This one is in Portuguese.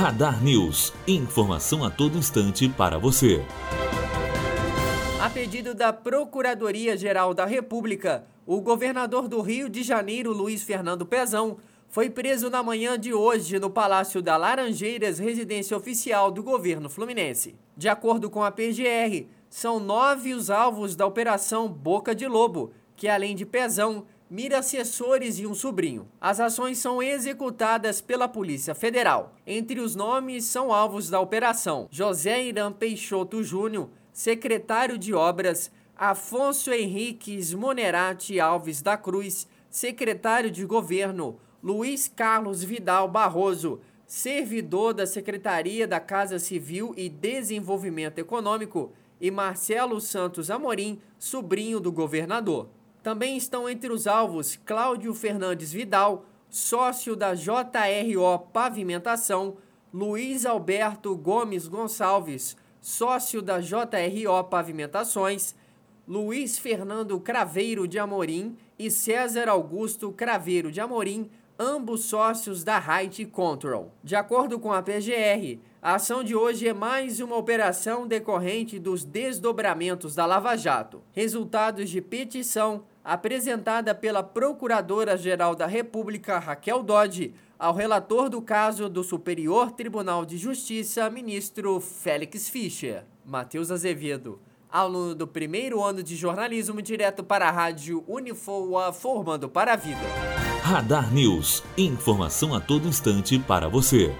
Radar News. Informação a todo instante para você. A pedido da Procuradoria-Geral da República, o governador do Rio de Janeiro, Luiz Fernando Pezão, foi preso na manhã de hoje no Palácio da Laranjeiras, residência oficial do governo fluminense. De acordo com a PGR, são nove os alvos da Operação Boca de Lobo, que além de Pezão, mira assessores e um sobrinho. As ações são executadas pela Polícia Federal. Entre os nomes são alvos da operação: José Irã Peixoto Júnior, secretário de Obras, Afonso Henriques Monerati Alves da Cruz, secretário de Governo, Luiz Carlos Vidal Barroso, servidor da Secretaria da Casa Civil e Desenvolvimento Econômico, e Marcelo Santos Amorim, sobrinho do governador. Também estão entre os alvos Cláudio Fernandes Vidal, sócio da JRO Pavimentação, Luiz Alberto Gomes Gonçalves, sócio da JRO Pavimentações, Luiz Fernando Craveiro de Amorim e César Augusto Craveiro de Amorim, ambos sócios da Height Control. De acordo com a PGR, a ação de hoje é mais uma operação decorrente dos desdobramentos da Lava Jato, resultados de petição apresentada pela Procuradora-Geral da República, Raquel Dodge, ao relator do caso do Superior Tribunal de Justiça, ministro Félix Fischer. Matheus Azevedo, aluno do primeiro ano de jornalismo, direto para a rádio Unifoa, formando para a vida. Radar News. Informação a todo instante para você.